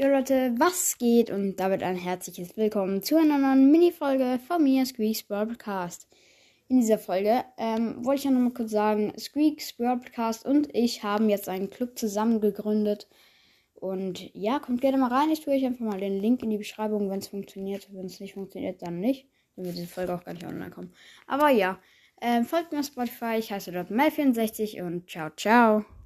Jo Leute, was geht? Und damit ein herzliches Willkommen zu einer neuen Mini-Folge von mir, Squeaks Broadcast. In dieser Folge ähm, wollte ich ja nochmal kurz sagen, Squeaks Broadcast und ich haben jetzt einen Club zusammen gegründet. Und ja, kommt gerne mal rein. Ich tue euch einfach mal den Link in die Beschreibung, wenn es funktioniert. Wenn es nicht funktioniert, dann nicht. Dann wird diese Folge auch gar nicht online kommen. Aber ja, ähm, folgt mir auf Spotify. Ich heiße dort Mel64 und ciao, ciao.